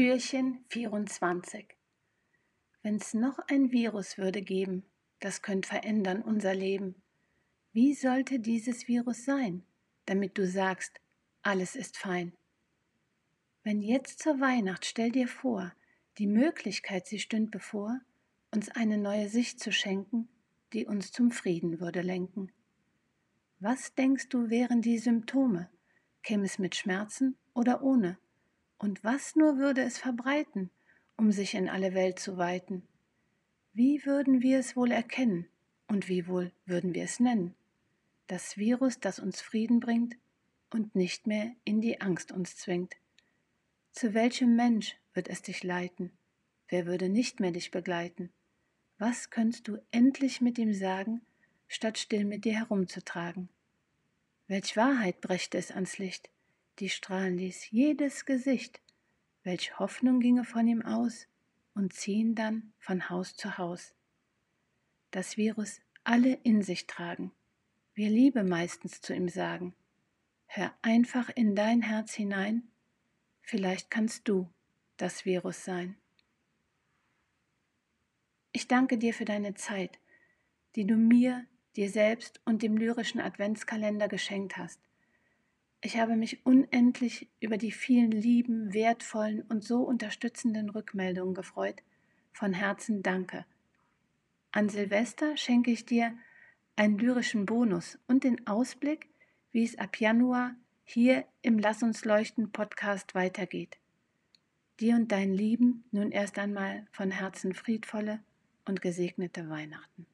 Türchen 24 Wenn's noch ein Virus würde geben, das könnte verändern unser Leben, wie sollte dieses Virus sein, damit du sagst, alles ist fein? Wenn jetzt zur Weihnacht, stell dir vor, die Möglichkeit, sie stünd bevor, uns eine neue Sicht zu schenken, die uns zum Frieden würde lenken. Was denkst du wären die Symptome? Käme es mit Schmerzen oder ohne? Und was nur würde es verbreiten, um sich in alle Welt zu weiten? Wie würden wir es wohl erkennen und wie wohl würden wir es nennen? Das Virus, das uns Frieden bringt und nicht mehr in die Angst uns zwingt. Zu welchem Mensch wird es dich leiten? Wer würde nicht mehr dich begleiten? Was könntest du endlich mit ihm sagen, statt still mit dir herumzutragen? Welch Wahrheit brächte es ans Licht, die strahlen ließ jedes Gesicht, welch Hoffnung ginge von ihm aus und ziehen dann von Haus zu Haus. Das Virus alle in sich tragen, wir Liebe meistens zu ihm sagen. Hör einfach in dein Herz hinein, vielleicht kannst du das Virus sein. Ich danke dir für deine Zeit, die du mir, dir selbst und dem lyrischen Adventskalender geschenkt hast. Ich habe mich unendlich über die vielen lieben, wertvollen und so unterstützenden Rückmeldungen gefreut. Von Herzen danke. An Silvester schenke ich dir einen lyrischen Bonus und den Ausblick, wie es ab Januar hier im Lass uns leuchten Podcast weitergeht. Dir und deinen Lieben nun erst einmal von Herzen friedvolle und gesegnete Weihnachten.